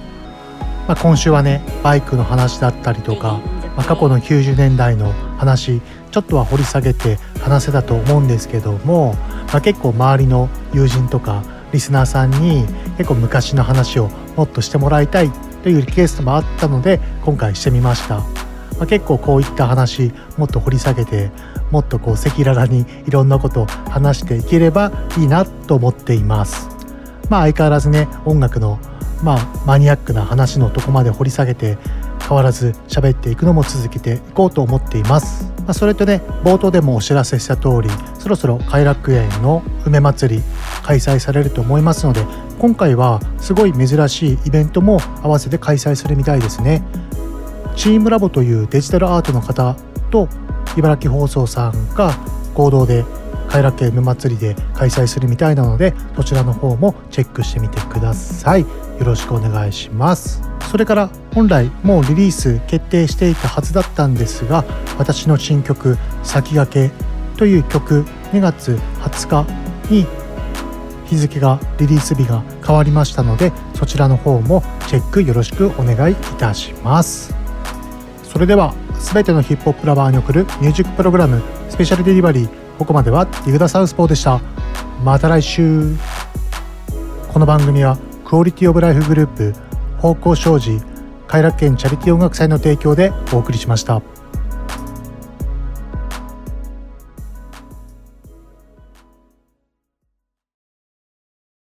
まあ、今週はねバイクの話だったりとか、まあ、過去の90年代の話ちょっとは掘り下げて話せたと思うんですけども、まあ、結構周りの友人とかリスナーさんに結構昔の話をもっとしてもらいたいというリクエストもあったので今回してみました、まあ、結構こういった話もっと掘り下げてもっとこう赤裸々にいろんなことを話していければいいなと思っています。まあ相変わらずね音楽のまあマニアックな話のとこまで掘り下げて変わらず喋っていくのも続けていこうと思っています、まあ、それとね冒頭でもお知らせした通りそろそろ偕楽園の梅祭り開催されると思いますので今回はすごい珍しいイベントも合わせて開催するみたいですね。チームラボというデジタルアートの方と茨城放送さんが合同で偕楽園の祭りで開催するみたいなのでそちらの方もチェックしてみてください。よろしくお願いします。それから本来もうリリース決定していたはずだったんですが私の新曲「先駆け」という曲2月20日に日付がリリース日が変わりましたのでそちらの方もチェックよろしくお願いいたします。それでは全てのヒップホップラバーに送るミュージックプログラムスペシャルデリバリーここまではディグダサウスポーでした。また来週。この番組はクオリティオブライフグループ方向障子偕楽園チャリティー音楽祭の提供でお送りしました。